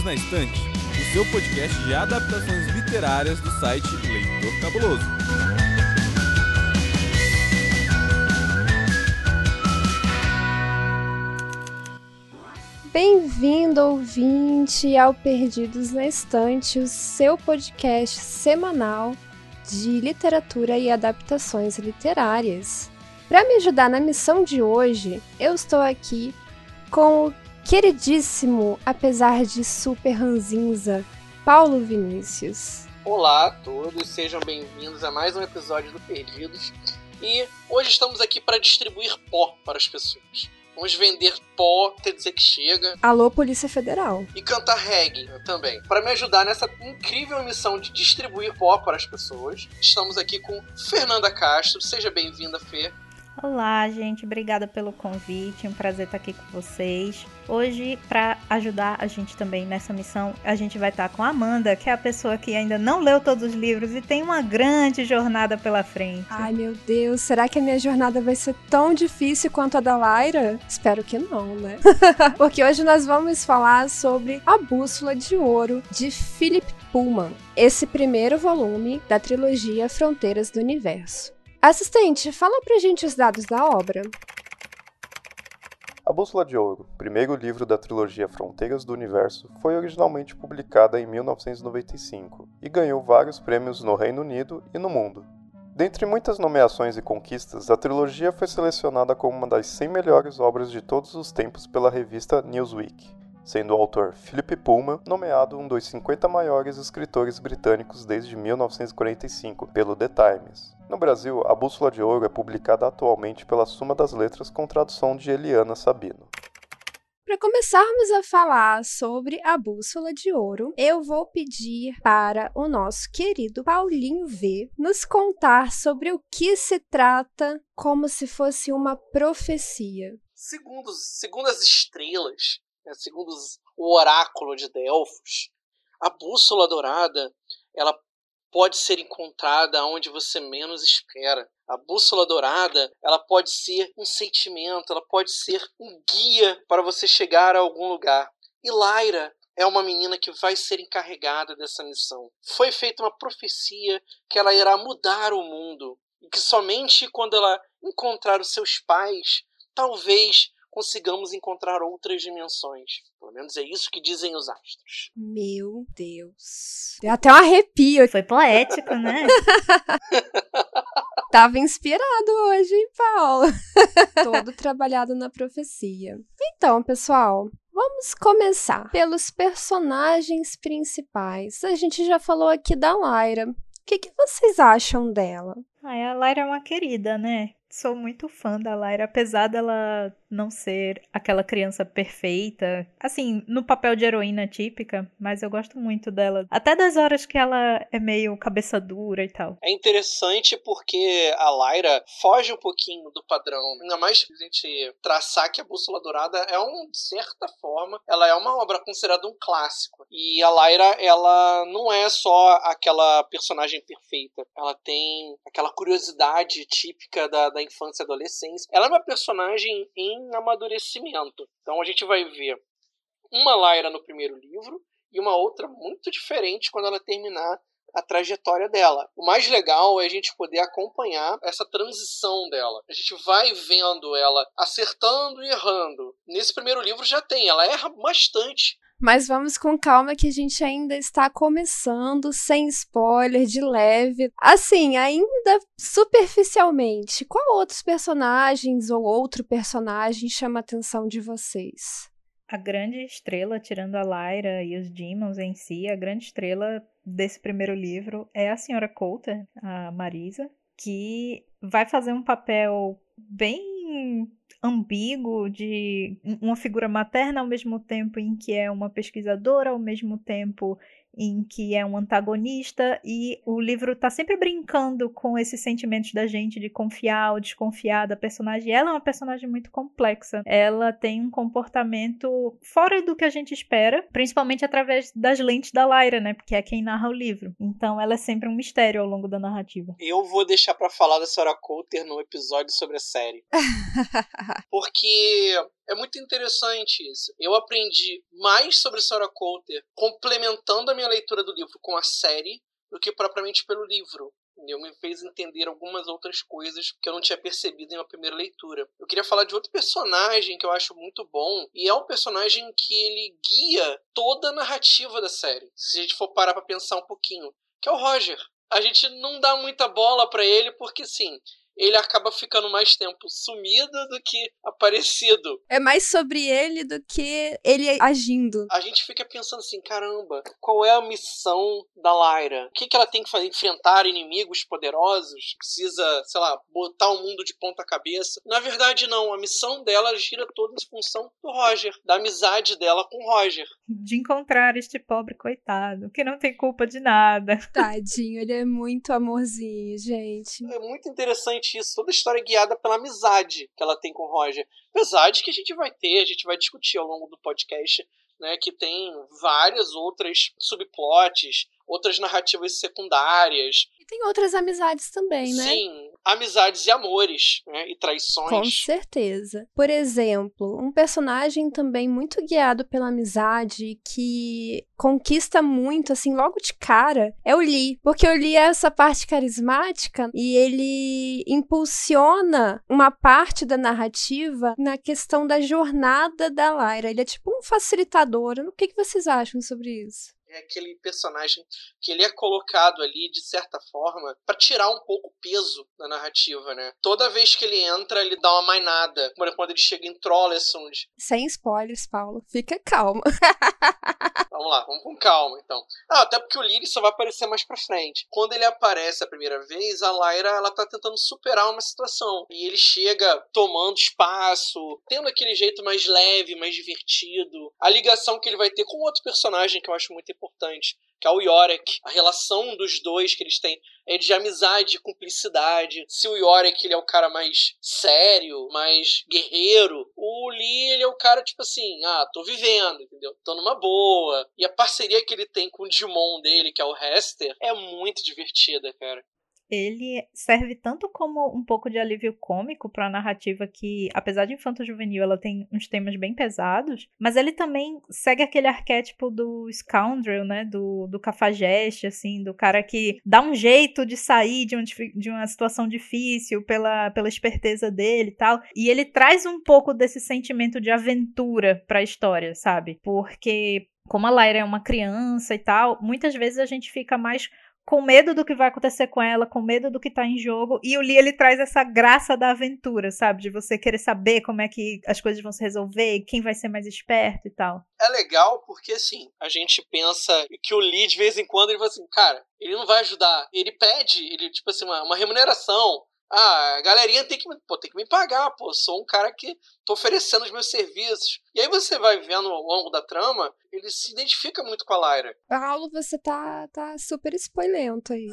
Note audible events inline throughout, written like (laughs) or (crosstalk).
Perdidos na Estante, o seu podcast de adaptações literárias do site Leitor Cabuloso. Bem-vindo, ouvinte, ao Perdidos na Estante, o seu podcast semanal de literatura e adaptações literárias. Para me ajudar na missão de hoje, eu estou aqui com o queridíssimo, apesar de super ranzinza, Paulo Vinícius. Olá a todos, sejam bem-vindos a mais um episódio do Perdidos. E hoje estamos aqui para distribuir pó para as pessoas. Vamos vender pó até dizer que chega. Alô, Polícia Federal. E cantar reggae também. Para me ajudar nessa incrível missão de distribuir pó para as pessoas, estamos aqui com Fernanda Castro. Seja bem-vinda, Fê. Olá, gente, obrigada pelo convite. Um prazer estar aqui com vocês. Hoje, para ajudar a gente também nessa missão, a gente vai estar com a Amanda, que é a pessoa que ainda não leu todos os livros e tem uma grande jornada pela frente. Ai, meu Deus, será que a minha jornada vai ser tão difícil quanto a da Lyra? Espero que não, né? (laughs) Porque hoje nós vamos falar sobre A Bússola de Ouro de Philip Pullman, esse primeiro volume da trilogia Fronteiras do Universo. Assistente, fala pra gente os dados da obra. A Bússola de Ouro, primeiro livro da trilogia Fronteiras do Universo, foi originalmente publicada em 1995 e ganhou vários prêmios no Reino Unido e no mundo. Dentre muitas nomeações e conquistas, a trilogia foi selecionada como uma das 100 melhores obras de todos os tempos pela revista Newsweek, sendo o autor Philip Pullman nomeado um dos 50 maiores escritores britânicos desde 1945 pelo The Times. No Brasil, A Bússola de Ouro é publicada atualmente pela Suma das Letras com tradução de Eliana Sabino. Para começarmos a falar sobre a bússola de ouro, eu vou pedir para o nosso querido Paulinho V nos contar sobre o que se trata como se fosse uma profecia. Segundo, segundo as estrelas, né, segundo o oráculo de Delfos, a bússola dourada ela pode ser encontrada onde você menos espera. A bússola dourada, ela pode ser um sentimento, ela pode ser um guia para você chegar a algum lugar. E Lyra é uma menina que vai ser encarregada dessa missão. Foi feita uma profecia que ela irá mudar o mundo e que somente quando ela encontrar os seus pais, talvez consigamos encontrar outras dimensões. Pelo menos é isso que dizem os astros. Meu Deus. Deu até um arrepio. Foi poético, né? (laughs) Tava inspirado hoje, hein, Paulo? (laughs) Todo trabalhado na profecia. Então, pessoal, Vamos começar pelos personagens principais. A gente já falou aqui da Lyra. O que, que vocês acham dela? Ah, a Lyra é uma querida, né? Sou muito fã da Lyra, apesar dela não ser aquela criança perfeita, assim, no papel de heroína típica, mas eu gosto muito dela. Até das horas que ela é meio cabeça dura e tal. É interessante porque a Lyra foge um pouquinho do padrão. Ainda mais a gente traçar que a Bússola Dourada é um, de certa forma, ela é uma obra considerada um clássico. E a Lyra, ela não é só aquela personagem perfeita. Ela tem aquela curiosidade típica da, da infância e adolescência. Ela é uma personagem em em amadurecimento. Então a gente vai ver uma Lyra no primeiro livro e uma outra muito diferente quando ela terminar a trajetória dela. O mais legal é a gente poder acompanhar essa transição dela. A gente vai vendo ela acertando e errando. Nesse primeiro livro já tem, ela erra bastante. Mas vamos com calma que a gente ainda está começando, sem spoiler, de leve. Assim, ainda superficialmente, qual outros personagens ou outro personagem chama a atenção de vocês? A grande estrela, tirando a Lyra e os Demons em si, a grande estrela desse primeiro livro é a Senhora Coulter, a Marisa, que vai fazer um papel bem ambíguo de uma figura materna ao mesmo tempo em que é uma pesquisadora, ao mesmo tempo em que é um antagonista e o livro tá sempre brincando com esses sentimentos da gente de confiar ou desconfiar da personagem. Ela é uma personagem muito complexa. Ela tem um comportamento fora do que a gente espera, principalmente através das lentes da Lyra, né? Porque é quem narra o livro. Então ela é sempre um mistério ao longo da narrativa. Eu vou deixar para falar da Sarah Coulter no episódio sobre a série. (laughs) Porque é muito interessante isso. Eu aprendi mais sobre Sarah Coulter complementando a minha leitura do livro com a série do que propriamente pelo livro. Entendeu? Me fez entender algumas outras coisas que eu não tinha percebido em uma primeira leitura. Eu queria falar de outro personagem que eu acho muito bom, e é um personagem que ele guia toda a narrativa da série. Se a gente for parar para pensar um pouquinho, que é o Roger. A gente não dá muita bola para ele porque sim, ele acaba ficando mais tempo sumido do que aparecido. É mais sobre ele do que ele agindo. A gente fica pensando assim, caramba, qual é a missão da Lyra? O que, que ela tem que fazer? Enfrentar inimigos poderosos? Precisa, sei lá, botar o mundo de ponta cabeça? Na verdade, não. A missão dela gira toda em função do Roger, da amizade dela com o Roger. De encontrar este pobre coitado, que não tem culpa de nada. Tadinho, ele é muito amorzinho, gente. É muito interessante isso, toda a história é guiada pela amizade que ela tem com o Roger. Apesar de que a gente vai ter, a gente vai discutir ao longo do podcast, né, que tem várias outras subplots, outras narrativas secundárias. Tem outras amizades também, né? Sim, amizades e amores, né? E traições. Com certeza. Por exemplo, um personagem também muito guiado pela amizade que conquista muito, assim, logo de cara, é o Lee. Porque o Lee é essa parte carismática e ele impulsiona uma parte da narrativa na questão da jornada da Lyra. Ele é tipo um facilitador. O que, que vocês acham sobre isso? É aquele personagem que ele é colocado ali de certa forma para tirar um pouco o peso da narrativa, né? Toda vez que ele entra, ele dá uma mainada. Quando ele chega em Trollesund. Sem spoilers, Paulo. Fica calma. (laughs) vamos lá, vamos com calma, então. Ah, até porque o Lyri só vai aparecer mais pra frente. Quando ele aparece a primeira vez, a Lyra, ela tá tentando superar uma situação. E ele chega tomando espaço, tendo aquele jeito mais leve, mais divertido. A ligação que ele vai ter com outro personagem que eu acho muito importante, que é o Yorick. A relação dos dois que eles têm é de amizade, cumplicidade. Se o Yorick ele é o cara mais sério, mais guerreiro, o Lee ele é o cara tipo assim, ah, tô vivendo, entendeu? Tô numa boa. E a parceria que ele tem com o Digimon dele, que é o Hester, é muito divertida, cara ele serve tanto como um pouco de alívio cômico para a narrativa que, apesar de infanto-juvenil, ela tem uns temas bem pesados, mas ele também segue aquele arquétipo do scoundrel, né, do, do cafajeste, assim, do cara que dá um jeito de sair de, um, de uma situação difícil pela, pela esperteza dele e tal, e ele traz um pouco desse sentimento de aventura para a história, sabe? Porque como a Lyra é uma criança e tal, muitas vezes a gente fica mais com medo do que vai acontecer com ela, com medo do que tá em jogo. E o Lee, ele traz essa graça da aventura, sabe? De você querer saber como é que as coisas vão se resolver, quem vai ser mais esperto e tal. É legal porque, assim, a gente pensa que o Lee, de vez em quando, ele fala assim, cara, ele não vai ajudar. Ele pede, ele, tipo assim, uma, uma remuneração. Ah, a galerinha tem que, pô, tem que me pagar, pô. Sou um cara que tô oferecendo os meus serviços. E aí você vai vendo ao longo da trama, ele se identifica muito com a Lyra. Paulo, você tá, tá super spoilento aí.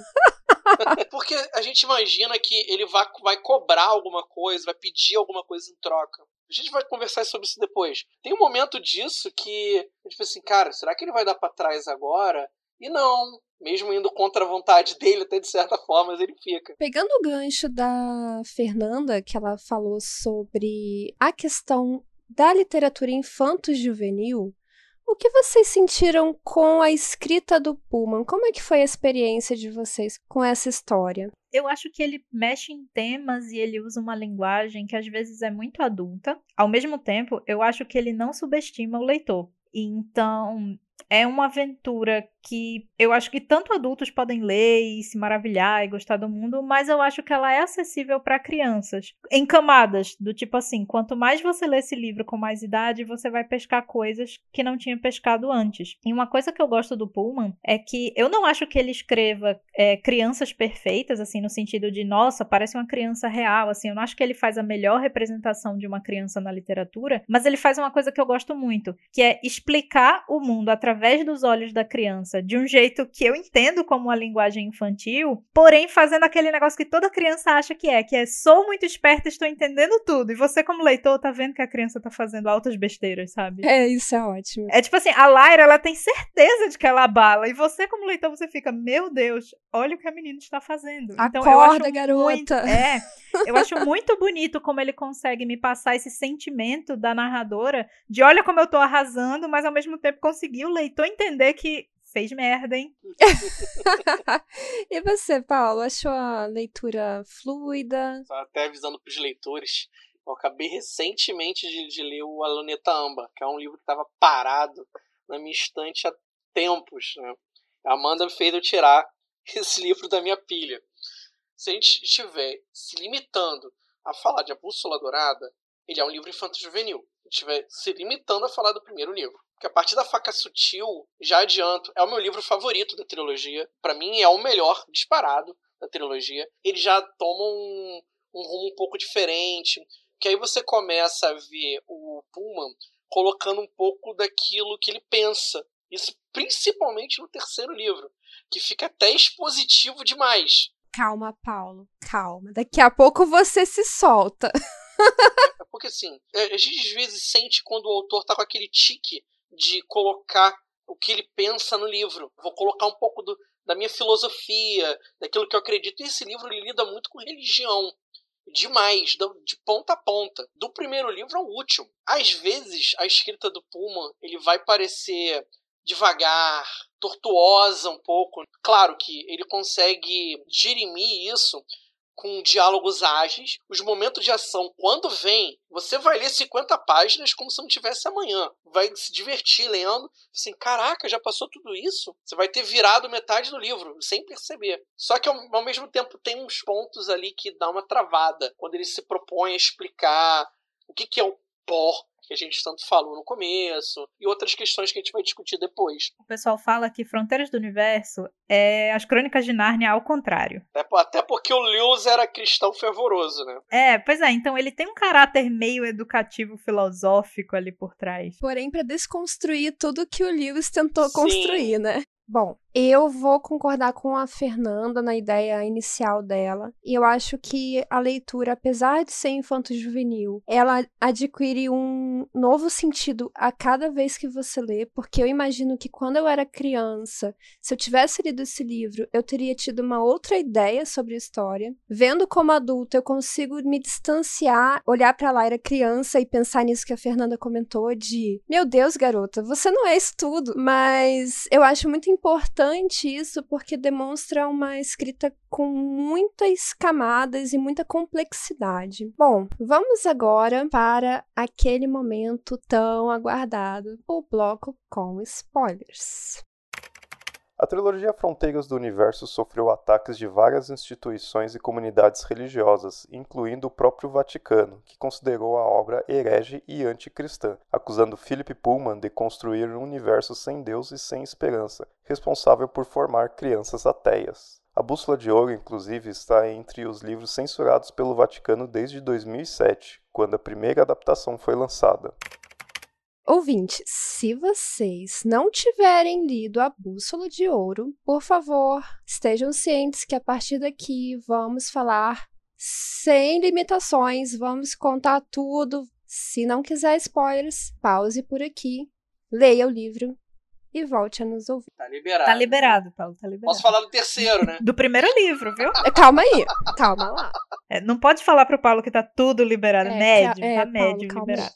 (laughs) Porque a gente imagina que ele vai, vai cobrar alguma coisa, vai pedir alguma coisa em troca. A gente vai conversar sobre isso depois. Tem um momento disso que, tipo assim, cara, será que ele vai dar para trás agora? E não, mesmo indo contra a vontade dele, até de certa forma, ele fica. Pegando o gancho da Fernanda, que ela falou sobre a questão da literatura infanto-juvenil, o que vocês sentiram com a escrita do Pullman? Como é que foi a experiência de vocês com essa história? Eu acho que ele mexe em temas e ele usa uma linguagem que às vezes é muito adulta. Ao mesmo tempo, eu acho que ele não subestima o leitor. Então, é uma aventura que eu acho que tanto adultos podem ler e se maravilhar e gostar do mundo, mas eu acho que ela é acessível para crianças, em camadas, do tipo assim, quanto mais você lê esse livro com mais idade, você vai pescar coisas que não tinha pescado antes. E uma coisa que eu gosto do Pullman é que eu não acho que ele escreva é, crianças perfeitas, assim, no sentido de, nossa, parece uma criança real, assim, eu não acho que ele faz a melhor representação de uma criança na literatura, mas ele faz uma coisa que eu gosto muito, que é explicar o mundo através através dos olhos da criança, de um jeito que eu entendo como uma linguagem infantil, porém fazendo aquele negócio que toda criança acha que é, que é sou muito esperta, estou entendendo tudo. E você, como leitor, tá vendo que a criança tá fazendo altas besteiras, sabe? É, isso é ótimo. É tipo assim, a Lyra, ela tem certeza de que ela abala. E você, como leitor, você fica, meu Deus, olha o que a menina está fazendo. Acorda, então, eu acho garota. Muito, é, eu acho muito bonito como ele consegue me passar esse sentimento da narradora de olha como eu tô arrasando, mas ao mesmo tempo conseguir o leitor entender que fez merda, hein? (laughs) e você, Paulo, achou a leitura fluida? Só até avisando pros leitores, eu acabei recentemente de, de ler o Aluneta Amba, que é um livro que estava parado na minha estante há tempos, né? A Amanda fez eu tirar (laughs) esse livro da minha pilha. Se a gente estiver se limitando a falar de A Bússola Dourada, ele é um livro infanto-juvenil. Estiver se limitando a falar do primeiro livro. Porque a partir da Faca Sutil, já adianto, é o meu livro favorito da trilogia. Para mim é o melhor disparado da trilogia. Ele já toma um, um rumo um pouco diferente. Que aí você começa a ver o Pullman colocando um pouco daquilo que ele pensa. Isso principalmente no terceiro livro, que fica até expositivo demais. Calma, Paulo, calma. Daqui a pouco você se solta. (laughs) É porque assim, é, a gente às vezes sente quando o autor tá com aquele tique de colocar o que ele pensa no livro. Vou colocar um pouco do, da minha filosofia, daquilo que eu acredito. E esse livro lida muito com religião. Demais, de ponta a ponta. Do primeiro livro ao último. Às vezes, a escrita do Pullman ele vai parecer devagar, tortuosa um pouco. Claro que ele consegue dirimir isso com diálogos ágeis. Os momentos de ação, quando vem, você vai ler 50 páginas como se não tivesse amanhã. Vai se divertir lendo. Assim, caraca, já passou tudo isso? Você vai ter virado metade do livro, sem perceber. Só que ao, mesmo tempo tem uns pontos ali que dá uma travada. Quando ele se propõe a explicar o que, que é o pó, que a gente tanto falou no começo, e outras questões que a gente vai discutir depois. O pessoal fala que Fronteiras do Universo é as Crônicas de Nárnia ao contrário. Até porque o Lewis era cristão fervoroso, né? É, pois é, então ele tem um caráter meio educativo filosófico ali por trás. Porém, para desconstruir tudo que o Lewis tentou Sim. construir, né? Bom, eu vou concordar com a Fernanda na ideia inicial dela. E eu acho que a leitura, apesar de ser infanto-juvenil, ela adquire um novo sentido a cada vez que você lê, porque eu imagino que quando eu era criança, se eu tivesse lido esse livro, eu teria tido uma outra ideia sobre a história. Vendo como adulto, eu consigo me distanciar, olhar para Laira criança e pensar nisso que a Fernanda comentou de, meu Deus, garota, você não é isso tudo. Mas eu acho muito importante isso porque demonstra uma escrita com muitas camadas e muita complexidade. Bom, vamos agora para aquele momento tão aguardado, o bloco com spoilers. A trilogia Fronteiras do Universo sofreu ataques de várias instituições e comunidades religiosas, incluindo o próprio Vaticano, que considerou a obra herege e anticristã, acusando Philip Pullman de construir um universo sem Deus e sem esperança, responsável por formar crianças ateias. A Bússola de Ouro, inclusive, está entre os livros censurados pelo Vaticano desde 2007, quando a primeira adaptação foi lançada. Ouvinte, se vocês não tiverem lido A Bússola de Ouro, por favor, estejam cientes que a partir daqui vamos falar sem limitações, vamos contar tudo. Se não quiser spoilers, pause por aqui, leia o livro e volte a nos ouvir. Tá liberado. Tá liberado, Paulo, tá liberado. Posso falar do terceiro, né? (laughs) do primeiro livro, viu? É, calma aí, calma lá. É, não pode falar pro Paulo que tá tudo liberado. É, médio, é, tá Paulo, médio liberado.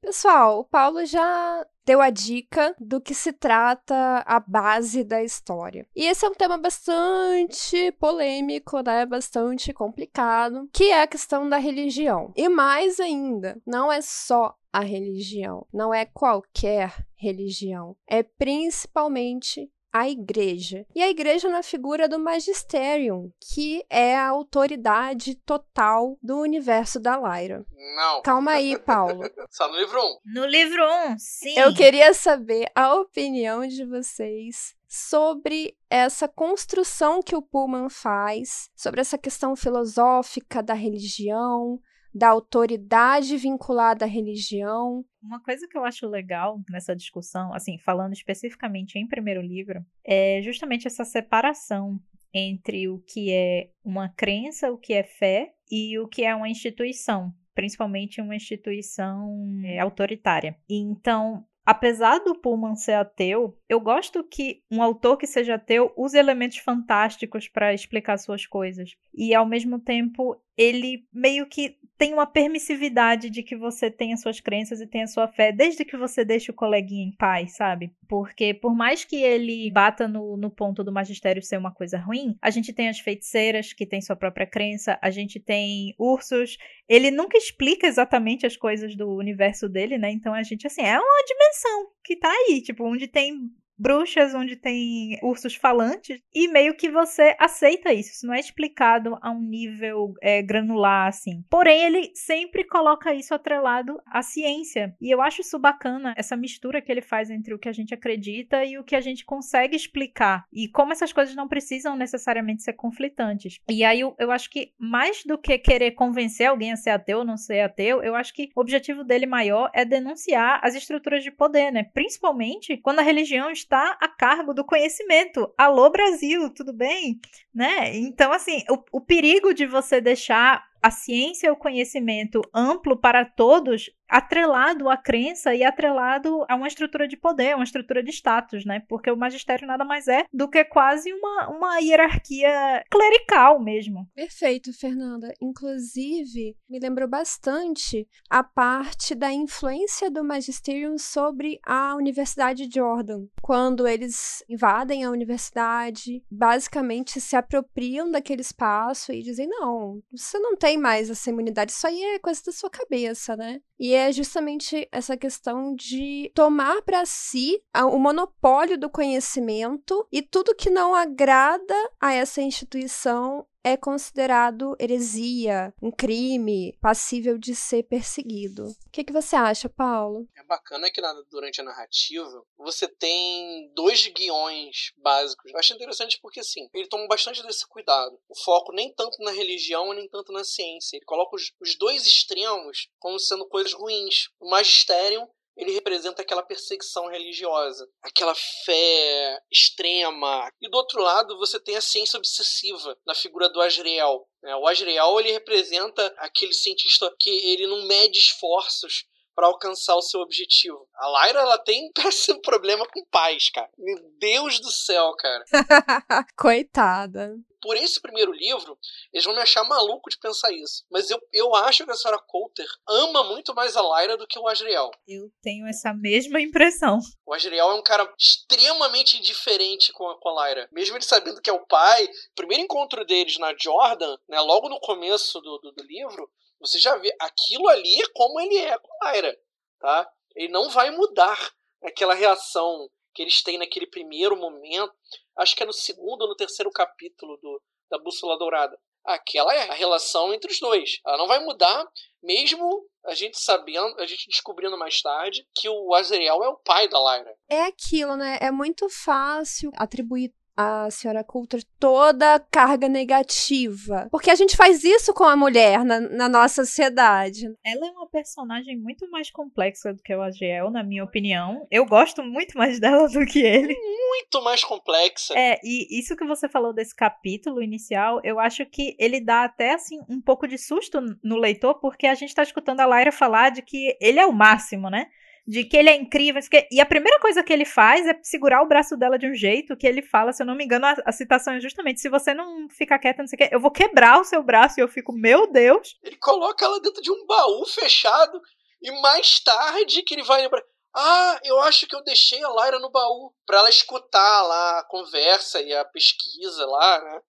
Pessoal, o Paulo já deu a dica do que se trata a base da história. E esse é um tema bastante polêmico, né? Bastante complicado, que é a questão da religião. E mais ainda, não é só a religião, não é qualquer religião, é principalmente a igreja. E a igreja na figura do magisterium, que é a autoridade total do universo da Lyra. Não. Calma aí, Paulo. (laughs) Só no livro 1. Um. No livro 1, um, sim. Eu queria saber a opinião de vocês sobre essa construção que o Pullman faz, sobre essa questão filosófica da religião, da autoridade vinculada à religião. Uma coisa que eu acho legal nessa discussão, assim, falando especificamente em primeiro livro, é justamente essa separação entre o que é uma crença, o que é fé e o que é uma instituição, principalmente uma instituição é, autoritária. Então, apesar do Pullman ser ateu, eu gosto que um autor que seja ateu use elementos fantásticos para explicar suas coisas. E ao mesmo tempo, ele meio que tem uma permissividade de que você tenha suas crenças e tenha sua fé, desde que você deixe o coleguinha em paz, sabe? Porque por mais que ele bata no, no ponto do magistério ser uma coisa ruim, a gente tem as feiticeiras que têm sua própria crença, a gente tem ursos. Ele nunca explica exatamente as coisas do universo dele, né? Então a gente, assim, é uma dimensão que tá aí, tipo, onde tem bruxas onde tem ursos falantes e meio que você aceita isso. Isso não é explicado a um nível é, granular assim. Porém, ele sempre coloca isso atrelado à ciência e eu acho isso bacana essa mistura que ele faz entre o que a gente acredita e o que a gente consegue explicar e como essas coisas não precisam necessariamente ser conflitantes. E aí eu, eu acho que mais do que querer convencer alguém a ser ateu ou não ser ateu, eu acho que o objetivo dele maior é denunciar as estruturas de poder, né? Principalmente quando a religião está está a cargo do conhecimento. Alô, Brasil, tudo bem? Né? Então, assim, o, o perigo de você deixar a ciência e o conhecimento amplo para todos atrelado à crença e atrelado a uma estrutura de poder, uma estrutura de status, né? Porque o magistério nada mais é do que quase uma, uma hierarquia clerical mesmo. Perfeito, Fernanda. Inclusive, me lembrou bastante a parte da influência do magistério sobre a Universidade de Jordan. Quando eles invadem a universidade, basicamente se apropriam daquele espaço e dizem: não, você não tem mais essa imunidade, isso aí é coisa da sua cabeça, né? E é justamente essa questão de tomar para si o monopólio do conhecimento e tudo que não agrada a essa instituição é considerado heresia, um crime passível de ser perseguido. O que, que você acha, Paulo? É bacana que durante a narrativa você tem dois guiões básicos. Eu acho interessante porque, assim, ele toma bastante desse cuidado. O foco nem tanto na religião nem tanto na ciência. Ele coloca os, os dois extremos como sendo coisas ruins. O magistério ele representa aquela perseguição religiosa, aquela fé extrema. E do outro lado, você tem a ciência obsessiva na figura do Asriel. Né? O Asriel ele representa aquele cientista que ele não mede esforços para alcançar o seu objetivo. A Lyra, ela tem um (laughs) problema com paz, cara. Meu Deus do céu, cara. (laughs) Coitada por esse primeiro livro, eles vão me achar maluco de pensar isso. Mas eu, eu acho que a senhora Coulter ama muito mais a Lyra do que o Asriel. Eu tenho essa mesma impressão. O Asriel é um cara extremamente indiferente com a, com a Lyra. Mesmo ele sabendo que é o pai, o primeiro encontro deles na Jordan, né, logo no começo do, do, do livro, você já vê aquilo ali é como ele é com a Lyra. Tá? Ele não vai mudar aquela reação que eles têm naquele primeiro momento acho que é no segundo ou no terceiro capítulo do, da Bússola Dourada. Aquela é a relação entre os dois. Ela não vai mudar, mesmo a gente sabendo, a gente descobrindo mais tarde que o Azriel é o pai da Lyra. É aquilo, né? É muito fácil atribuir a senhora Coulter toda carga negativa. Porque a gente faz isso com a mulher na, na, nossa sociedade. Ela é uma personagem muito mais complexa do que o Agiel, na minha opinião. Eu gosto muito mais dela do que ele. Muito mais complexa. É, e isso que você falou desse capítulo inicial, eu acho que ele dá até, assim, um pouco de susto no leitor, porque a gente tá escutando a Lyra falar de que ele é o máximo, né? De que ele é incrível. E a primeira coisa que ele faz é segurar o braço dela de um jeito que ele fala, se eu não me engano, a, a citação é justamente: se você não ficar quieta, não sei o que, eu vou quebrar o seu braço. E eu fico, meu Deus. Ele coloca ela dentro de um baú fechado e mais tarde que ele vai lembrar. Ah, eu acho que eu deixei a Lyra no baú para ela escutar lá a conversa e a pesquisa lá, né?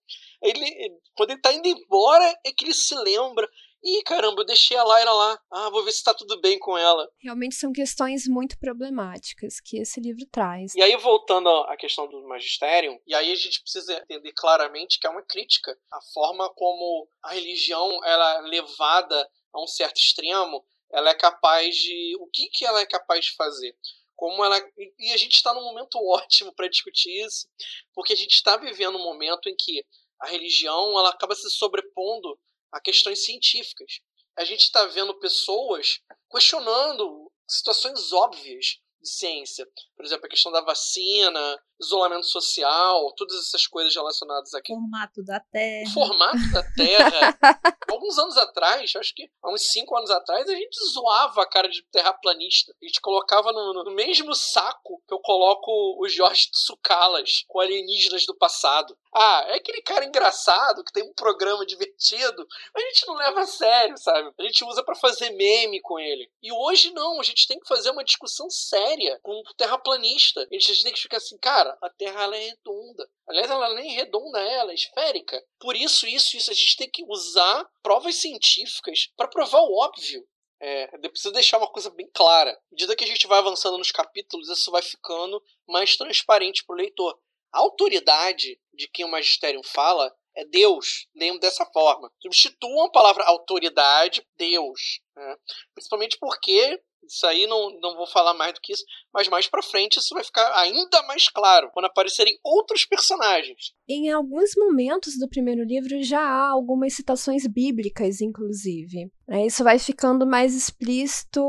Ele, quando ele tá indo embora, é que ele se lembra. Ih, caramba, eu deixei a Lyra lá. Ah, vou ver se tá tudo bem com ela. Realmente são questões muito problemáticas que esse livro traz. E aí, voltando à questão do magistério, e aí a gente precisa entender claramente que é uma crítica à forma como a religião ela é levada a um certo extremo, ela é capaz de. O que, que ela é capaz de fazer? Como ela. E a gente está num momento (laughs) ótimo para discutir isso, porque a gente está vivendo um momento em que a religião ela acaba se sobrepondo a questões científicas. a gente está vendo pessoas questionando situações óbvias de ciência. Por exemplo, a questão da vacina, isolamento social, todas essas coisas relacionadas aqui. Formato da Terra. O formato da Terra. (laughs) Alguns anos atrás, acho que há uns 5 anos atrás, a gente zoava a cara de terraplanista. A gente colocava no, no mesmo saco que eu coloco o Jorge Tsukalas com alienígenas do passado. Ah, é aquele cara engraçado que tem um programa divertido. A gente não leva a sério, sabe? A gente usa para fazer meme com ele. E hoje não, a gente tem que fazer uma discussão séria com o terraplanista. A gente tem que ficar assim, cara, a Terra ela é redonda. Aliás, ela nem é redonda, é, ela é esférica. Por isso, isso, isso, a gente tem que usar provas científicas para provar o óbvio. É, preciso deixar uma coisa bem clara. À medida que a gente vai avançando nos capítulos, isso vai ficando mais transparente para o leitor. A autoridade de quem o magistério fala é Deus. Lembro dessa forma. Substituam a palavra autoridade, Deus. Né? Principalmente porque isso aí não, não vou falar mais do que isso, mas mais pra frente isso vai ficar ainda mais claro quando aparecerem outros personagens. Em alguns momentos do primeiro livro já há algumas citações bíblicas, inclusive. É, isso vai ficando mais explícito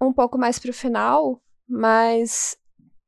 um pouco mais pro final, mas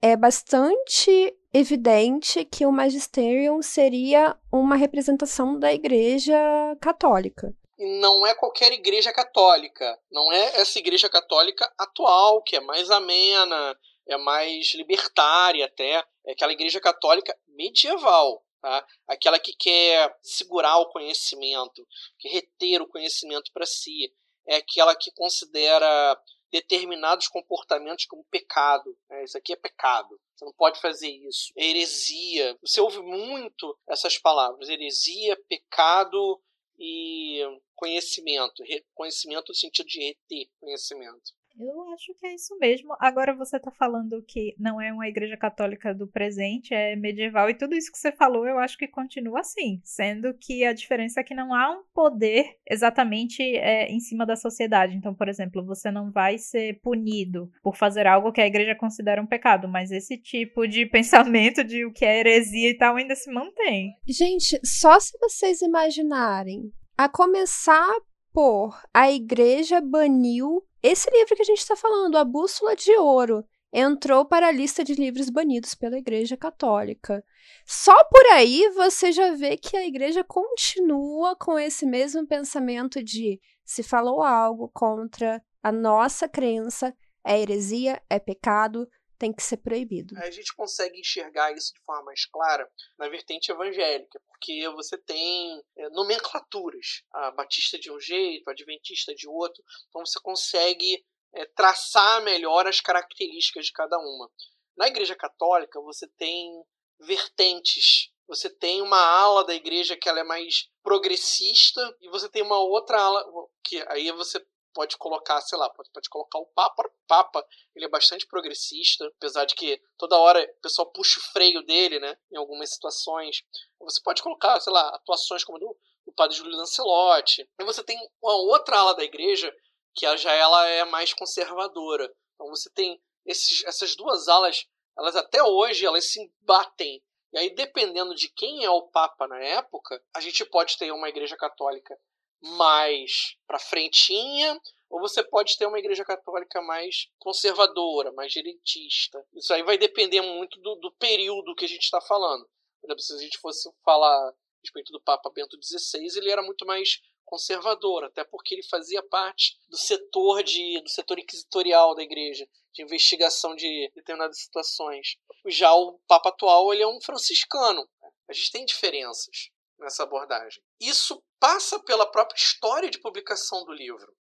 é bastante evidente que o Magisterium seria uma representação da Igreja Católica. E não é qualquer igreja católica. Não é essa igreja católica atual, que é mais amena, é mais libertária até. É aquela igreja católica medieval. Tá? Aquela que quer segurar o conhecimento, que reter o conhecimento para si. É aquela que considera determinados comportamentos como pecado. Né? Isso aqui é pecado. Você não pode fazer isso. É heresia. Você ouve muito essas palavras: heresia, pecado e conhecimento. Conhecimento no sentido de reter conhecimento. Eu acho que é isso mesmo. Agora você está falando que não é uma igreja católica do presente, é medieval, e tudo isso que você falou eu acho que continua assim, sendo que a diferença é que não há um poder exatamente é, em cima da sociedade. Então, por exemplo, você não vai ser punido por fazer algo que a igreja considera um pecado, mas esse tipo de (laughs) pensamento de o que é heresia e tal ainda se mantém. Gente, só se vocês imaginarem a começar por a igreja baniu esse livro que a gente está falando, A Bússola de Ouro, entrou para a lista de livros banidos pela Igreja Católica. Só por aí você já vê que a Igreja continua com esse mesmo pensamento de se falou algo contra a nossa crença, é heresia, é pecado, tem que ser proibido. A gente consegue enxergar isso de forma mais clara na vertente evangélica, porque você tem é, nomenclaturas, a batista de um jeito, a adventista de outro, então você consegue é, traçar melhor as características de cada uma. Na Igreja Católica você tem vertentes você tem uma ala da igreja que ela é mais progressista e você tem uma outra ala que aí você pode colocar, sei lá, pode, pode colocar o Papa. O Papa, ele é bastante progressista, apesar de que toda hora o pessoal puxa o freio dele, né, em algumas situações. Você pode colocar, sei lá, atuações como do, do padre Júlio Lancelotti. E você tem uma outra ala da igreja que já ela é mais conservadora. Então você tem esses, essas duas alas, elas até hoje elas se batem. E aí, dependendo de quem é o Papa na época, a gente pode ter uma igreja católica mais para frentinha, ou você pode ter uma igreja católica mais conservadora, mais direitista. Isso aí vai depender muito do, do período que a gente está falando. Por exemplo, se a gente fosse falar a respeito do Papa Bento XVI, ele era muito mais conservador, até porque ele fazia parte do setor de do setor inquisitorial da igreja, de investigação de determinadas situações. Já o Papa atual, ele é um franciscano. A gente tem diferenças nessa abordagem. Isso passa pela própria história de publicação do livro.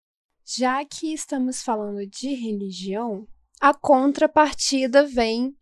Já que estamos falando de religião, a contrapartida vem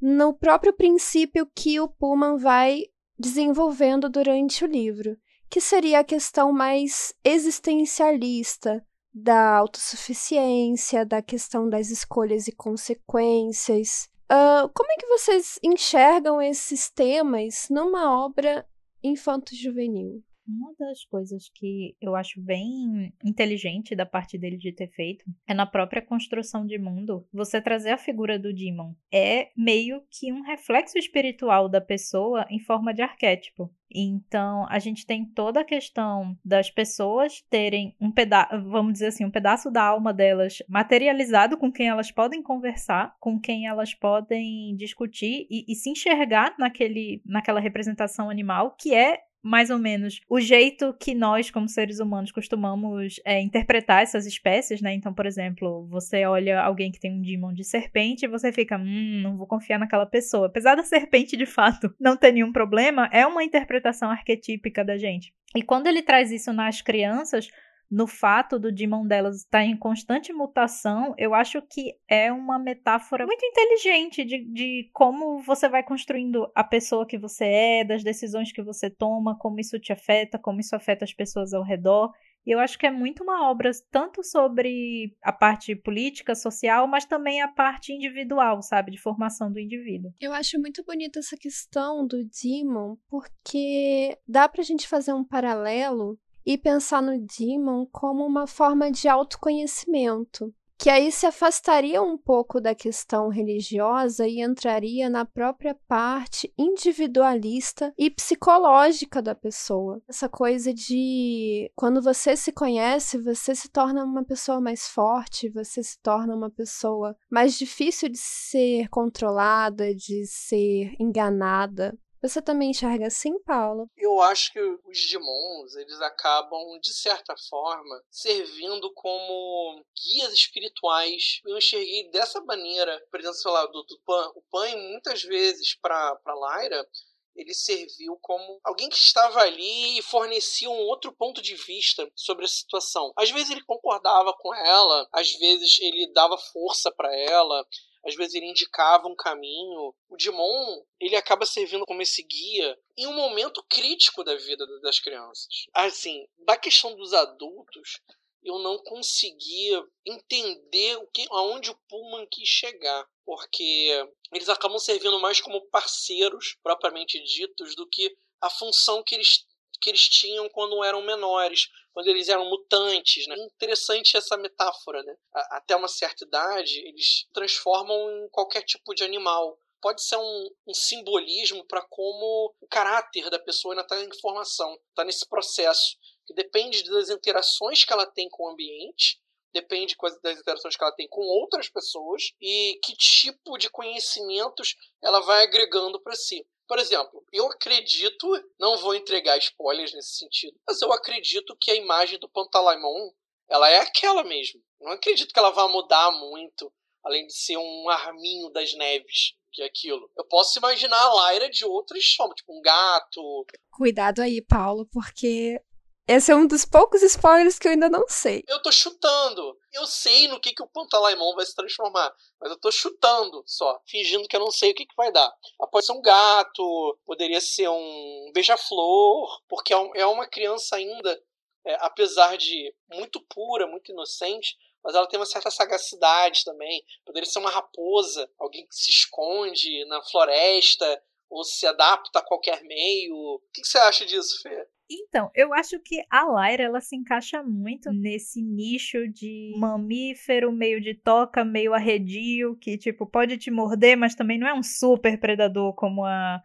no próprio princípio que o Pullman vai desenvolvendo durante o livro, que seria a questão mais existencialista da autossuficiência, da questão das escolhas e consequências. Uh, como é que vocês enxergam esses temas numa obra infanto-juvenil? Uma das coisas que eu acho bem inteligente da parte dele de ter feito é na própria construção de mundo. Você trazer a figura do Demon é meio que um reflexo espiritual da pessoa em forma de arquétipo. Então, a gente tem toda a questão das pessoas terem um pedaço, vamos dizer assim, um pedaço da alma delas materializado com quem elas podem conversar, com quem elas podem discutir e, e se enxergar naquele, naquela representação animal, que é mais ou menos o jeito que nós, como seres humanos, costumamos é, interpretar essas espécies, né? Então, por exemplo, você olha alguém que tem um demon de serpente e você fica, hum, não vou confiar naquela pessoa. Apesar da (laughs) serpente, de fato, não ter nenhum problema, é uma interpretação arquetípica da gente. E quando ele traz isso nas crianças, no fato do Demon delas estar em constante mutação, eu acho que é uma metáfora muito inteligente de, de como você vai construindo a pessoa que você é, das decisões que você toma, como isso te afeta, como isso afeta as pessoas ao redor. E eu acho que é muito uma obra tanto sobre a parte política, social, mas também a parte individual, sabe, de formação do indivíduo. Eu acho muito bonita essa questão do Demon, porque dá pra gente fazer um paralelo e pensar no Demon como uma forma de autoconhecimento, que aí se afastaria um pouco da questão religiosa e entraria na própria parte individualista e psicológica da pessoa. Essa coisa de quando você se conhece, você se torna uma pessoa mais forte, você se torna uma pessoa mais difícil de ser controlada, de ser enganada. Você também enxerga assim, Paulo? Eu acho que os demons, eles acabam, de certa forma, servindo como guias espirituais. Eu enxerguei dessa maneira, por exemplo, sei lá, do, do Pan. O Pan, muitas vezes, para Lyra, ele serviu como alguém que estava ali e fornecia um outro ponto de vista sobre a situação. Às vezes ele concordava com ela, às vezes ele dava força para ela, às vezes ele indicava um caminho. O Dimon, ele acaba servindo como esse guia em um momento crítico da vida das crianças. Assim, da questão dos adultos, eu não conseguia entender o que, aonde o Pullman quis chegar, porque eles acabam servindo mais como parceiros propriamente ditos do que a função que eles que eles tinham quando eram menores, quando eles eram mutantes. Né? Interessante essa metáfora. Né? Até uma certa idade, eles transformam em qualquer tipo de animal. Pode ser um, um simbolismo para como o caráter da pessoa ainda está em formação, está nesse processo, que depende das interações que ela tem com o ambiente depende das interações que ela tem com outras pessoas e que tipo de conhecimentos ela vai agregando para si. Por exemplo, eu acredito, não vou entregar spoilers nesse sentido, mas eu acredito que a imagem do Pantalaimon, ela é aquela mesmo. Não acredito que ela vá mudar muito, além de ser um arminho das neves que é aquilo. Eu posso imaginar a Lyra de outras formas, tipo um gato. Cuidado aí, Paulo, porque esse é um dos poucos spoilers que eu ainda não sei. Eu tô chutando. Eu sei no que, que o Pantalaimon vai se transformar. Mas eu tô chutando só. Fingindo que eu não sei o que, que vai dar. Pode ser um gato. Poderia ser um beija-flor. Porque é, é uma criança ainda, é, apesar de muito pura, muito inocente, mas ela tem uma certa sagacidade também. Poderia ser uma raposa, alguém que se esconde na floresta ou se adapta a qualquer meio. O que, que você acha disso, Fê? Então, eu acho que a Lyra ela se encaixa muito nesse nicho de mamífero meio de toca, meio arredio, que tipo pode te morder, mas também não é um super predador como a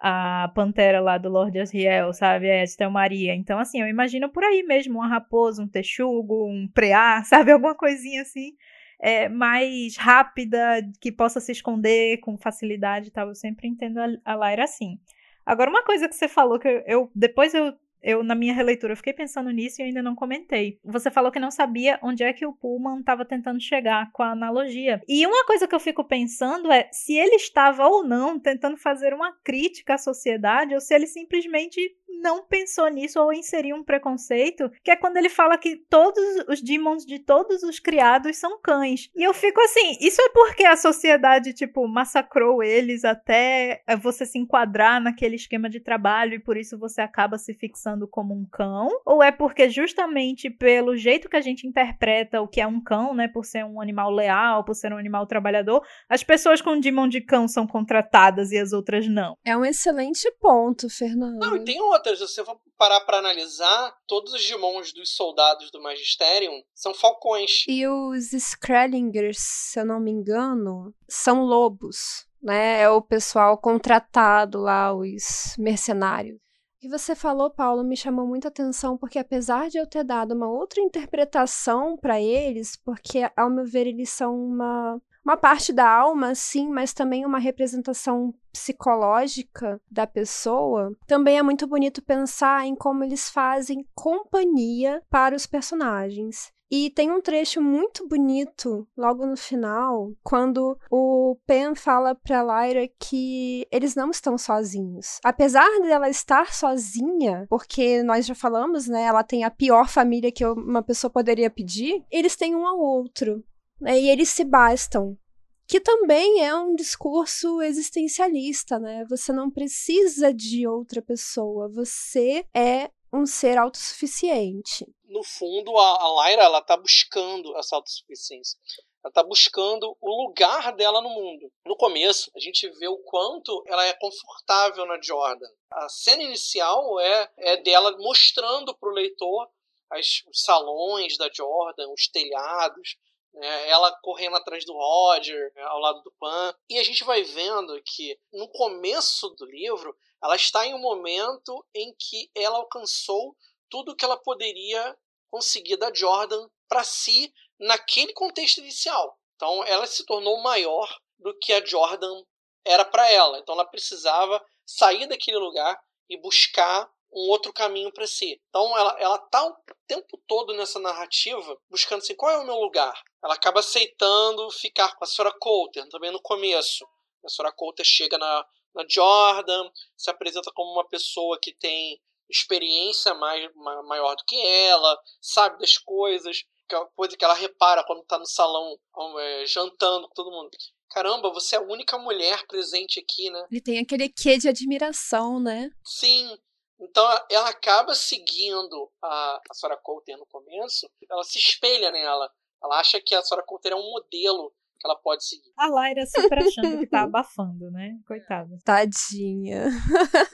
a pantera lá do Lord Asriel, sabe? É Estel Maria. Então, assim, eu imagino por aí mesmo uma raposa, um texugo, um preá, (laughs) sabe? Alguma coisinha assim. É, mais rápida, que possa se esconder com facilidade e tal. Eu sempre entendo a, a Lyra assim. Agora, uma coisa que você falou que eu, eu depois eu eu, na minha releitura, fiquei pensando nisso e ainda não comentei. Você falou que não sabia onde é que o Pullman estava tentando chegar com a analogia. E uma coisa que eu fico pensando é se ele estava ou não tentando fazer uma crítica à sociedade ou se ele simplesmente não pensou nisso ou inseriu um preconceito, que é quando ele fala que todos os demons de todos os criados são cães. E eu fico assim, isso é porque a sociedade, tipo, massacrou eles até você se enquadrar naquele esquema de trabalho e por isso você acaba se fixando como um cão, ou é porque justamente pelo jeito que a gente interpreta o que é um cão, né, por ser um animal leal, por ser um animal trabalhador, as pessoas com demon de cão são contratadas e as outras não. É um excelente ponto, Fernando. Não, e tem outra, se você for parar para analisar, todos os Digimons dos soldados do Magisterium são falcões. E os Skrellingers, se eu não me engano, são lobos, né? É o pessoal contratado lá, os mercenários. O que você falou, Paulo, me chamou muita atenção porque apesar de eu ter dado uma outra interpretação para eles, porque ao meu ver eles são uma uma parte da alma, sim, mas também uma representação psicológica da pessoa. Também é muito bonito pensar em como eles fazem companhia para os personagens. E tem um trecho muito bonito logo no final, quando o Pen fala pra Lyra que eles não estão sozinhos. Apesar dela estar sozinha, porque nós já falamos, né, ela tem a pior família que uma pessoa poderia pedir, eles têm um ao outro né, e eles se bastam. Que também é um discurso existencialista, né? Você não precisa de outra pessoa, você é um ser autossuficiente. No fundo, a, a Lyra ela tá buscando essa autossuficiência. Ela tá buscando o lugar dela no mundo. No começo, a gente vê o quanto ela é confortável na Jordan. A cena inicial é, é dela mostrando para o leitor as, os salões da Jordan, os telhados, né? ela correndo atrás do Roger, né? ao lado do Pan. E a gente vai vendo que no começo do livro ela está em um momento em que ela alcançou tudo que ela poderia conseguir da Jordan para si naquele contexto inicial. Então ela se tornou maior do que a Jordan era para ela. Então ela precisava sair daquele lugar e buscar um outro caminho para si. Então ela ela tá o tempo todo nessa narrativa buscando assim, qual é o meu lugar? Ela acaba aceitando ficar com a Sora Coulter também no começo. A Sora Coulter chega na, na Jordan, se apresenta como uma pessoa que tem experiência mais, maior do que ela, sabe das coisas, que é coisa que ela repara quando está no salão é, jantando com todo mundo. Caramba, você é a única mulher presente aqui, né? Ele tem aquele quê de admiração, né? Sim. Então ela acaba seguindo a, a Sora Coulter no começo, ela se espelha nela. Ela acha que a Sora Coulter é um modelo que ela pode seguir. A Lyra super achando que tá (laughs) abafando, né? Coitada. Tadinha.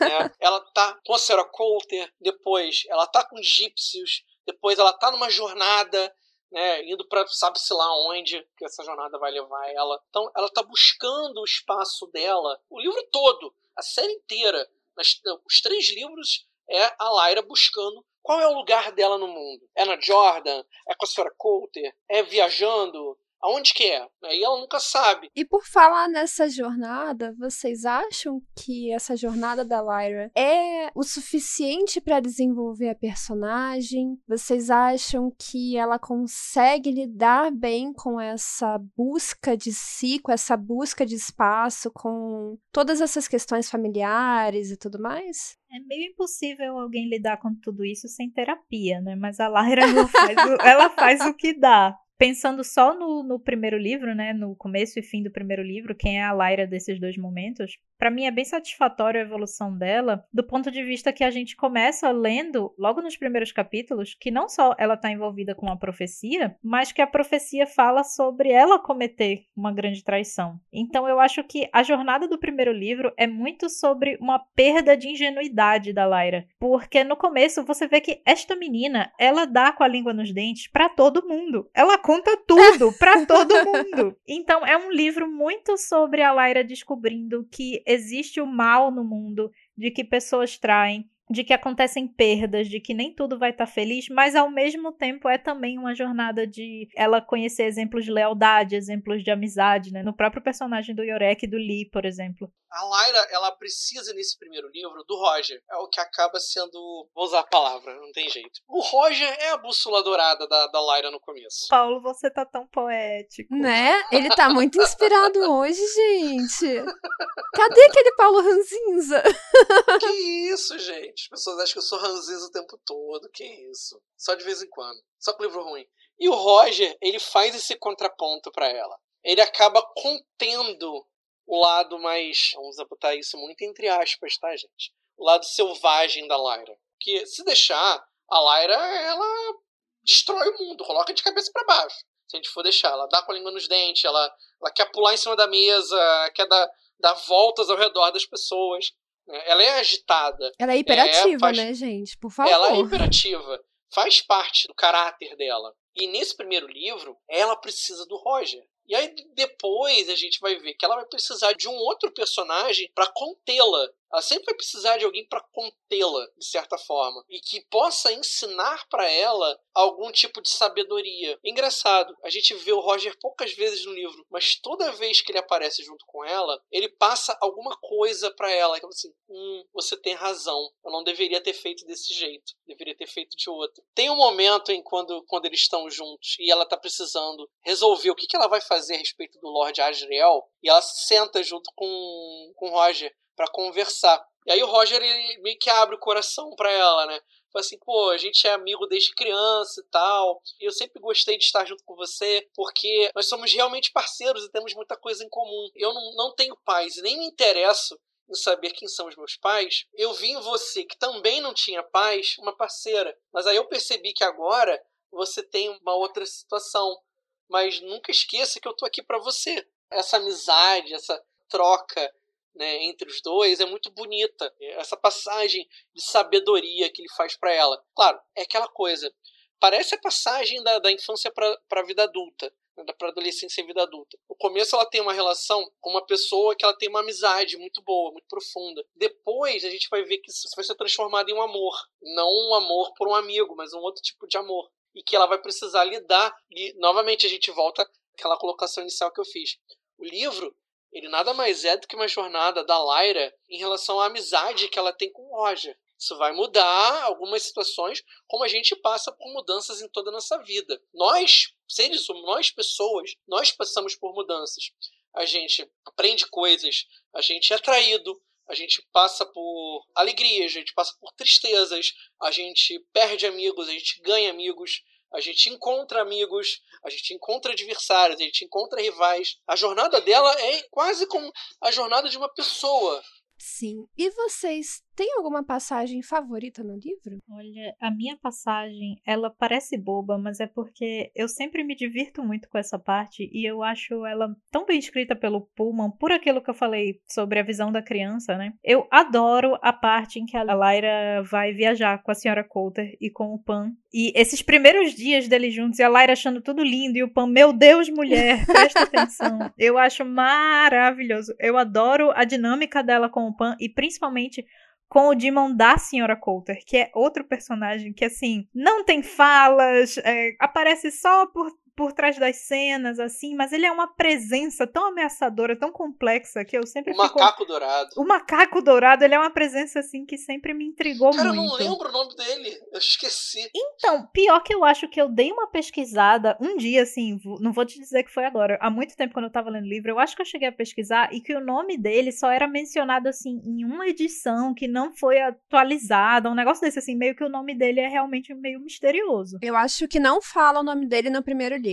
É, ela tá com a Sarah Coulter, depois ela tá com Gypsies, depois ela tá numa jornada, né, indo para sabe-se lá onde que essa jornada vai levar ela. Então ela tá buscando o espaço dela, o livro todo, a série inteira, nas, os três livros é a Lyra buscando qual é o lugar dela no mundo. É na Jordan? É com a Sarah Coulter? É viajando? Aonde que é? E ela nunca sabe. E por falar nessa jornada, vocês acham que essa jornada da Lyra é o suficiente para desenvolver a personagem? Vocês acham que ela consegue lidar bem com essa busca de si, com essa busca de espaço, com todas essas questões familiares e tudo mais? É meio impossível alguém lidar com tudo isso sem terapia, né? Mas a Lyra faz o, ela faz o que dá pensando só no, no, primeiro livro, né, no começo e fim do primeiro livro, quem é a Lyra desses dois momentos, para mim é bem satisfatório a evolução dela, do ponto de vista que a gente começa lendo logo nos primeiros capítulos que não só ela está envolvida com a profecia, mas que a profecia fala sobre ela cometer uma grande traição. Então eu acho que a jornada do primeiro livro é muito sobre uma perda de ingenuidade da Lyra, porque no começo você vê que esta menina, ela dá com a língua nos dentes para todo mundo. Ela conta tudo para todo mundo. Então é um livro muito sobre a Lyra descobrindo que existe o mal no mundo, de que pessoas traem, de que acontecem perdas, de que nem tudo vai estar tá feliz, mas ao mesmo tempo é também uma jornada de ela conhecer exemplos de lealdade, exemplos de amizade, né? No próprio personagem do Yorek e do Lee, por exemplo. A Lyra, ela precisa nesse primeiro livro do Roger. É o que acaba sendo. Vou usar a palavra, não tem jeito. O Roger é a bússola dourada da, da Lyra no começo. Paulo, você tá tão poético. Né? Ele tá muito inspirado (laughs) hoje, gente. Cadê aquele Paulo Ranzinza? (laughs) que isso, gente? As pessoas acham que eu sou ranzinza o tempo todo. Que isso? Só de vez em quando. Só com livro ruim. E o Roger, ele faz esse contraponto para ela. Ele acaba contendo o lado mais. Vamos botar isso muito entre aspas, tá, gente? O lado selvagem da Lyra. Que se deixar, a Lyra, ela destrói o mundo, coloca de cabeça para baixo. Se a gente for deixar, ela dá com a língua nos dentes, ela, ela quer pular em cima da mesa, quer dar, dar voltas ao redor das pessoas. Né? Ela é agitada. Ela é hiperativa, é, faz... né, gente? Por favor. Ela é hiperativa. Faz parte do caráter dela. E nesse primeiro livro, ela precisa do Roger. E aí depois a gente vai ver que ela vai precisar de um outro personagem para contê-la. Ela sempre vai precisar de alguém para contê-la, de certa forma, e que possa ensinar para ela algum tipo de sabedoria. Engraçado, a gente vê o Roger poucas vezes no livro, mas toda vez que ele aparece junto com ela, ele passa alguma coisa para ela, que assim, hum, você tem razão, eu não deveria ter feito desse jeito, deveria ter feito de outro. Tem um momento em quando, quando eles estão juntos e ela tá precisando resolver o que, que ela vai fazer a respeito do Lord Asriel, e ela senta junto com, com o Roger para conversar. E aí o Roger ele meio que abre o coração para ela, né? Fala assim, pô, a gente é amigo desde criança e tal. E eu sempre gostei de estar junto com você, porque nós somos realmente parceiros e temos muita coisa em comum. Eu não, não tenho pais e nem me interesso em saber quem são os meus pais. Eu vi em você, que também não tinha pais, uma parceira. Mas aí eu percebi que agora você tem uma outra situação. Mas nunca esqueça que eu tô aqui para você. Essa amizade, essa troca né, entre os dois é muito bonita. Essa passagem de sabedoria que ele faz para ela. Claro, é aquela coisa. Parece a passagem da, da infância para a vida adulta, né, para adolescência e vida adulta. No começo ela tem uma relação com uma pessoa que ela tem uma amizade muito boa, muito profunda. Depois a gente vai ver que isso vai ser transformado em um amor, não um amor por um amigo, mas um outro tipo de amor e que ela vai precisar lidar. E novamente a gente volta àquela colocação inicial que eu fiz. O livro ele nada mais é do que uma jornada da Lyra em relação à amizade que ela tem com o Roger. Isso vai mudar algumas situações, como a gente passa por mudanças em toda a nossa vida. Nós, seres humanos, nós pessoas, nós passamos por mudanças. A gente aprende coisas, a gente é traído, a gente passa por alegrias, a gente passa por tristezas, a gente perde amigos, a gente ganha amigos, a gente encontra amigos, a gente encontra adversários, a gente encontra rivais. A jornada dela é quase como a jornada de uma pessoa. Sim. E vocês tem alguma passagem favorita no livro? Olha, a minha passagem, ela parece boba, mas é porque eu sempre me divirto muito com essa parte e eu acho ela tão bem escrita pelo Pullman, por aquilo que eu falei sobre a visão da criança, né? Eu adoro a parte em que a Lyra vai viajar com a senhora Coulter e com o Pan. E esses primeiros dias deles juntos e a Lyra achando tudo lindo e o Pan, meu Deus, mulher, presta atenção. (laughs) Eu acho maravilhoso. Eu adoro a dinâmica dela com o Pan e principalmente com o Demon da Senhora Coulter, que é outro personagem que, assim, não tem falas, é, aparece só por por trás das cenas, assim, mas ele é uma presença tão ameaçadora, tão complexa, que eu sempre o fico... macaco dourado. O macaco dourado, ele é uma presença, assim, que sempre me intrigou Cara, muito. Cara, eu não lembro o nome dele, eu esqueci. Então, pior que eu acho que eu dei uma pesquisada um dia, assim, não vou te dizer que foi agora, há muito tempo quando eu tava lendo o livro, eu acho que eu cheguei a pesquisar e que o nome dele só era mencionado, assim, em uma edição que não foi atualizada, um negócio desse, assim, meio que o nome dele é realmente meio misterioso. Eu acho que não fala o nome dele no primeiro livro.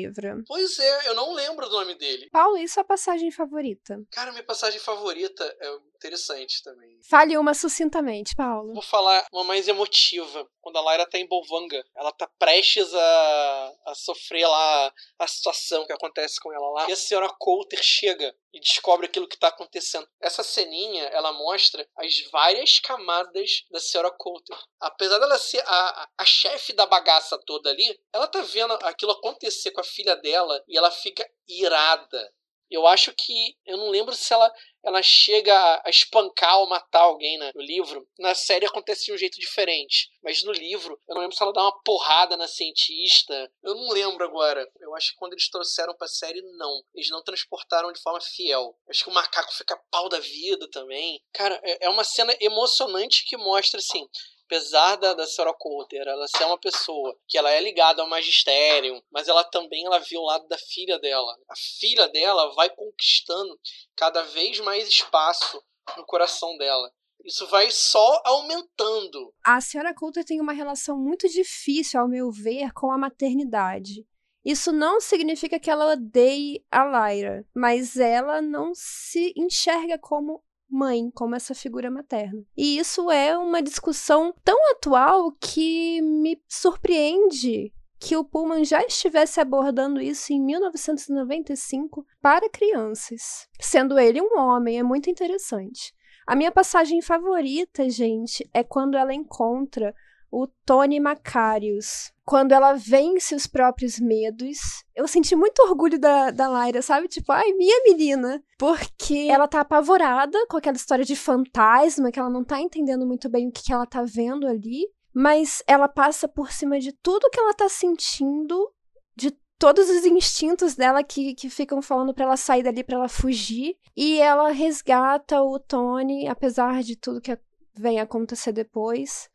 Pois é, eu não lembro do nome dele. Paulo, e sua passagem favorita? Cara, minha passagem favorita é interessante também. Fale uma sucintamente, Paulo. Vou falar uma mais emotiva. Quando a Lyra tá em Bolvanga, ela tá prestes a, a sofrer lá a situação que acontece com ela lá. E a senhora Coulter chega e descobre aquilo que tá acontecendo. Essa ceninha, ela mostra as várias camadas da senhora Coulter. Apesar dela ser a, a, a chefe da bagaça toda ali, ela tá vendo aquilo acontecer com a filha dela e ela fica irada eu acho que. Eu não lembro se ela, ela chega a espancar ou matar alguém né, no livro. Na série acontece de um jeito diferente. Mas no livro, eu não lembro se ela dá uma porrada na cientista. Eu não lembro agora. Eu acho que quando eles trouxeram pra série, não. Eles não transportaram de forma fiel. Eu acho que o macaco fica pau da vida também. Cara, é, é uma cena emocionante que mostra assim apesar da, da senhora Coulter ela ser uma pessoa que ela é ligada ao magistério, mas ela também ela vê o lado da filha dela. A filha dela vai conquistando cada vez mais espaço no coração dela. Isso vai só aumentando. A senhora Coulter tem uma relação muito difícil, ao meu ver, com a maternidade. Isso não significa que ela odeie a Lyra, mas ela não se enxerga como mãe, como essa figura materna. E isso é uma discussão tão atual que me surpreende que o Pullman já estivesse abordando isso em 1995 para crianças, sendo ele um homem, é muito interessante. A minha passagem favorita, gente, é quando ela encontra o Tony Macarius. Quando ela vence os próprios medos. Eu senti muito orgulho da, da Lyra, sabe? Tipo, ai, minha menina. Porque ela tá apavorada com aquela história de fantasma, que ela não tá entendendo muito bem o que, que ela tá vendo ali. Mas ela passa por cima de tudo que ela tá sentindo, de todos os instintos dela que, que ficam falando para ela sair dali, para ela fugir. E ela resgata o Tony, apesar de tudo que vem acontecer depois.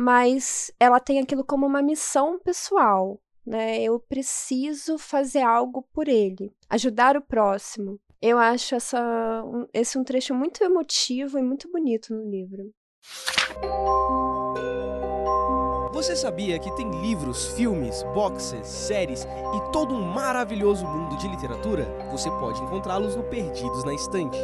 Mas ela tem aquilo como uma missão pessoal, né? Eu preciso fazer algo por ele, ajudar o próximo. Eu acho essa, um, esse um trecho muito emotivo e muito bonito no livro. Você sabia que tem livros, filmes, boxes, séries e todo um maravilhoso mundo de literatura? Você pode encontrá-los no Perdidos na Estante.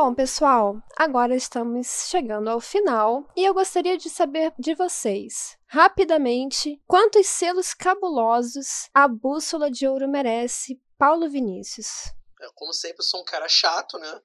Bom, pessoal, agora estamos chegando ao final e eu gostaria de saber de vocês, rapidamente, quantos selos cabulosos a Bússola de Ouro merece, Paulo Vinícius? Eu, como sempre, sou um cara chato, né?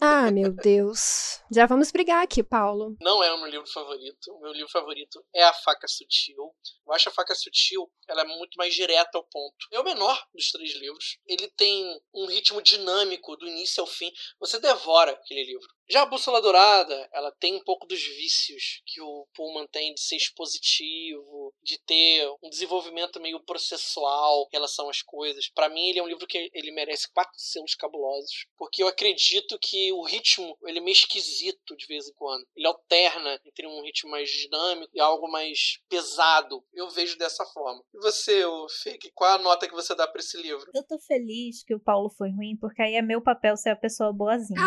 Ah, meu Deus. Já vamos brigar aqui, Paulo. Não é o meu livro favorito. O meu livro favorito é A Faca Sutil. Eu acho A Faca Sutil, ela é muito mais direta ao ponto. É o menor dos três livros. Ele tem um ritmo dinâmico do início ao fim. Você devora aquele livro. Já a Bússola Dourada, ela tem um pouco dos vícios que o Pullman tem de ser expositivo, de ter um desenvolvimento meio processual em relação às coisas. Para mim, ele é um livro que ele merece quatro selos cabulosos, porque eu acredito que o ritmo ele é meio esquisito de vez em quando. Ele alterna entre um ritmo mais dinâmico e algo mais pesado. Eu vejo dessa forma. E você, Fake, qual a nota que você dá para esse livro? Eu tô feliz que o Paulo foi ruim, porque aí é meu papel ser a pessoa boazinha.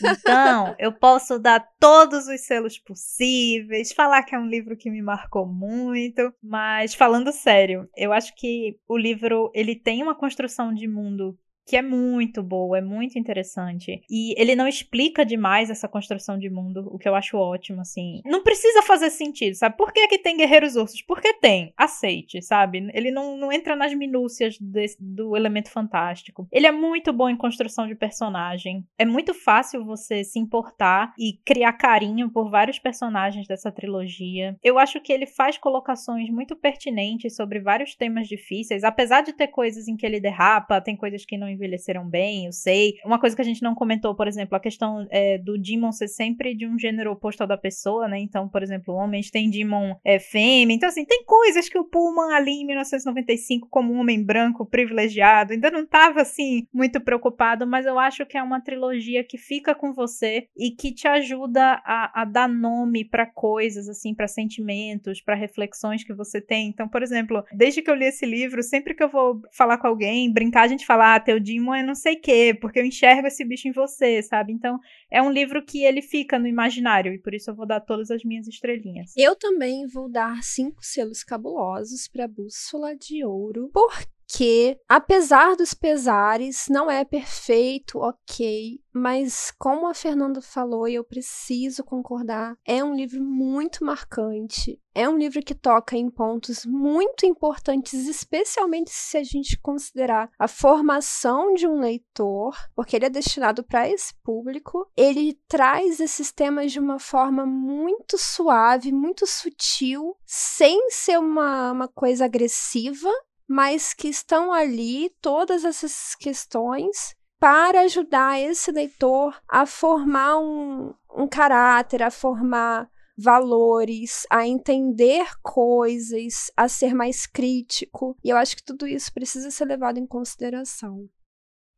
então, (laughs) Então, eu posso dar todos os selos possíveis, falar que é um livro que me marcou muito, mas falando sério, eu acho que o livro ele tem uma construção de mundo que é muito boa, é muito interessante. E ele não explica demais essa construção de mundo, o que eu acho ótimo, assim. Não precisa fazer sentido, sabe? Por que, que tem guerreiros ursos? Porque tem. Aceite, sabe? Ele não, não entra nas minúcias desse, do elemento fantástico. Ele é muito bom em construção de personagem. É muito fácil você se importar e criar carinho por vários personagens dessa trilogia. Eu acho que ele faz colocações muito pertinentes sobre vários temas difíceis, apesar de ter coisas em que ele derrapa, tem coisas que não envelheceram bem, eu sei. Uma coisa que a gente não comentou, por exemplo, a questão é, do Demon ser sempre de um gênero oposto ao da pessoa, né? Então, por exemplo, homens têm Demon é, fêmea. Então, assim, tem coisas que o Pullman ali em 1995, como um homem branco privilegiado, ainda não estava assim muito preocupado, mas eu acho que é uma trilogia que fica com você e que te ajuda a, a dar nome para coisas, assim, para sentimentos, para reflexões que você tem. Então, por exemplo, desde que eu li esse livro, sempre que eu vou falar com alguém, brincar, a gente fala, ah, teu Demon é não sei o quê, porque eu enxergo esse bicho em você, sabe? Então, é um livro que ele fica no imaginário, e por isso eu vou dar todas as minhas estrelinhas. Eu também vou dar cinco selos cabulosos para Bússola de Ouro, porque que, apesar dos pesares, não é perfeito, ok, mas como a Fernanda falou, e eu preciso concordar, é um livro muito marcante. É um livro que toca em pontos muito importantes, especialmente se a gente considerar a formação de um leitor, porque ele é destinado para esse público. Ele traz esses temas de uma forma muito suave, muito sutil, sem ser uma, uma coisa agressiva, mas que estão ali todas essas questões para ajudar esse leitor a formar um, um caráter, a formar valores, a entender coisas, a ser mais crítico. E eu acho que tudo isso precisa ser levado em consideração.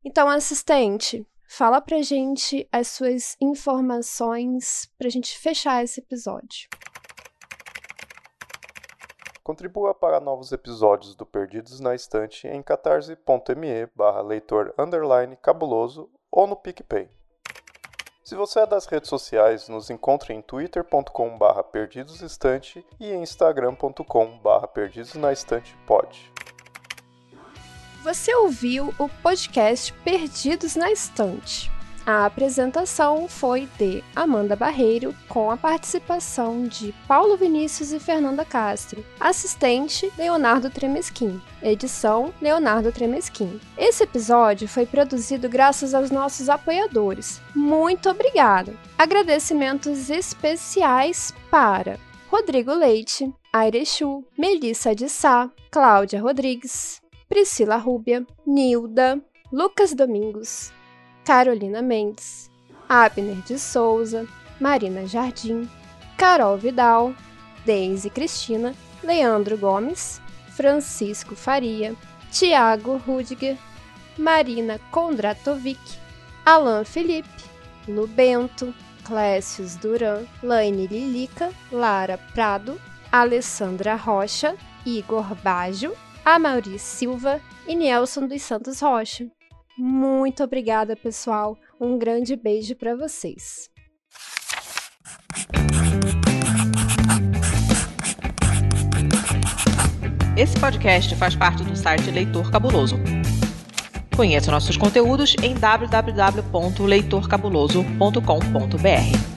Então, assistente, fala pra gente as suas informações pra gente fechar esse episódio. Contribua para novos episódios do Perdidos na Estante em catarse.me barra leitor cabuloso ou no PicPay. Se você é das redes sociais, nos encontre em twitter.com barra perdidosestante e em instagram.com barra perdidosnaestantepod. Você ouviu o podcast Perdidos na Estante. A apresentação foi de Amanda Barreiro, com a participação de Paulo Vinícius e Fernanda Castro. Assistente, Leonardo Tremesquim. Edição, Leonardo Tremesquim. Esse episódio foi produzido graças aos nossos apoiadores. Muito obrigado! Agradecimentos especiais para Rodrigo Leite, Airechu, Melissa de Sá, Cláudia Rodrigues, Priscila Rúbia, Nilda, Lucas Domingos, Carolina Mendes, Abner de Souza, Marina Jardim, Carol Vidal, Deise Cristina, Leandro Gomes, Francisco Faria, Tiago Rudiger, Marina Kondratovic, Alan Felipe, Lubento, Clécius Duran, Laine Lilica, Lara Prado, Alessandra Rocha, Igor Baggio, Amaury Silva e Nelson dos Santos Rocha. Muito obrigada, pessoal. Um grande beijo para vocês. Esse podcast faz parte do site Leitor Cabuloso. Conheça nossos conteúdos em www.leitorcabuloso.com.br.